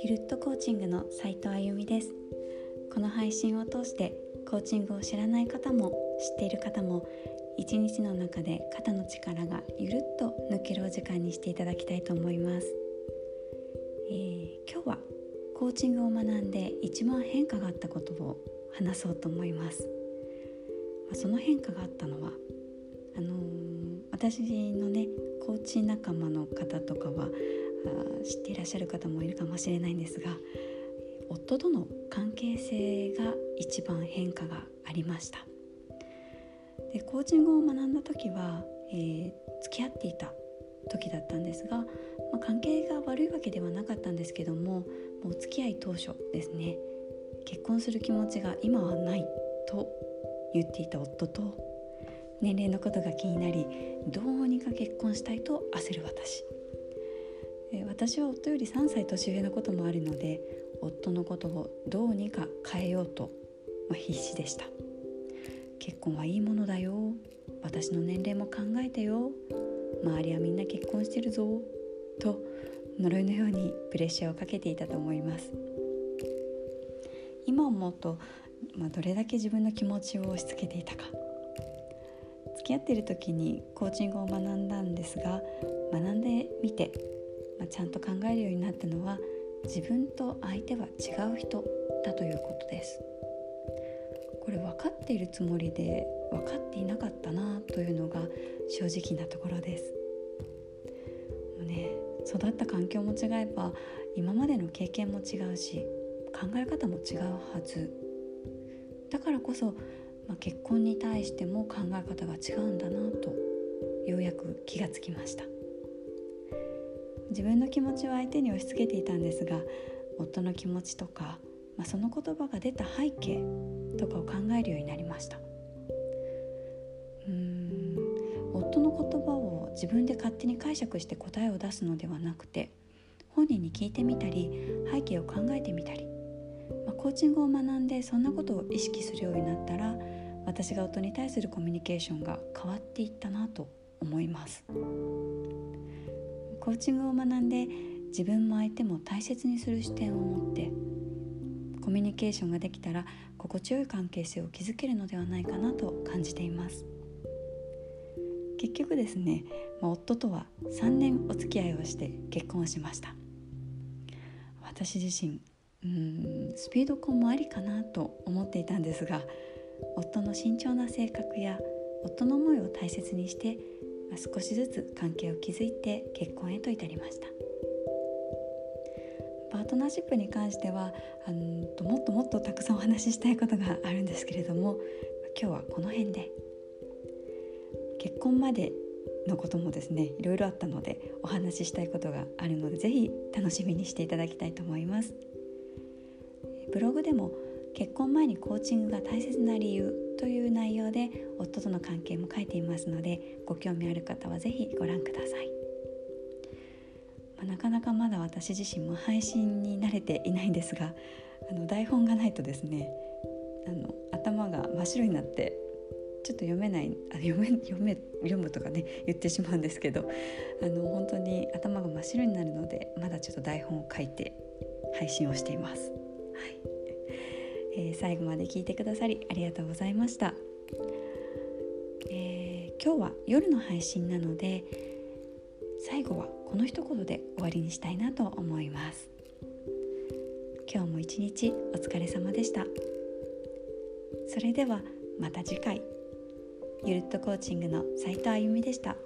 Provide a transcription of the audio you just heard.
ゆるっとコーチングの斉藤あゆみです。この配信を通してコーチングを知らない方も知っている方も一日の中で肩の力がゆるっと抜けるお時間にしていただきたいと思います、えー、今日はコーチングを学んで一番変化があったことを話そうと思います。その変化があったのはあのー、私のねコーチ仲間の方とかは知っていらっしゃる方もいるかもしれないんですが夫との関係性が一番変化がありました。でコーチングを学んだ時は、えー、付き合っていた時だったんですが、まあ、関係が悪いわけではなかったんですけどももう付き合い当初ですね結婚する気持ちが今はないと言っていた夫と年齢のことが気になりどうにか結婚したいと焦る私。私は夫より3歳年上のこともあるので夫のことをどうにか変えようと、まあ、必死でした。結婚はいいものだよ。私の年齢も考えてよ。周りはみんな結婚してるぞ。と呪いのようにプレッシャーをかけていたと思います。今思うと、まあ、どれだけ自分の気持ちを押し付けていたか。付き合っている時にコーチングを学んだんですが学んでみてまあ、ちゃんと考えるようになったのは自分と相手は違う人だということです。これ分かっているつもりで分かっていなかったなというのが正直なところです。もうね育った環境も違えば今までの経験も違うし考え方も違うはず。だからこそ、まあ、結婚に対しても考え方が違うんだなとようやく気がつきました。自分の気持ちを相手に押し付けていたんですが夫の気持ちとか、まあ、その言葉が出た背景とかを考えるようになりました。うん夫の言葉を自分で勝手に解釈して答えを出すのではなくて本人に聞いてみたり背景を考えてみたり、まあ、コーチングを学んでそんなことを意識するようになったら私が夫に対するコミュニケーションが変わっていったなと思います。コーチングを学んで自分も相手も大切にする視点を持ってコミュニケーションができたら心地よい関係性を築けるのではないかなと感じています結局ですね、まあ、夫とは3年お付き合いをして結婚しました私自身うんスピード婚もありかなと思っていたんですが夫の慎重な性格や夫の思いを大切にして少しずつ関係を築いて結婚へと至りました。パートナーシップに関してはあのもっともっとたくさんお話ししたいことがあるんですけれども今日はこの辺で。結婚までのこともですねいろいろあったのでお話ししたいことがあるので是非楽しみにしていただきたいと思います。ブログでも結婚前にコーチングが大切な理由という内容で夫との関係も書いていますのでご興味ある方は是非ご覧ください、まあ、なかなかまだ私自身も配信に慣れていないんですがあの台本がないとですねあの頭が真っ白になってちょっと読めないあ読め読め読むとかね言ってしまうんですけどあの本当に頭が真っ白になるのでまだちょっと台本を書いて配信をしています。はいえー、最後まで聞いてくださりありがとうございました、えー、今日は夜の配信なので最後はこの一言で終わりにしたいなと思います。今日も一日お疲れ様でした。それではまた次回。ゆるっとコーチングの斉藤あゆみでした。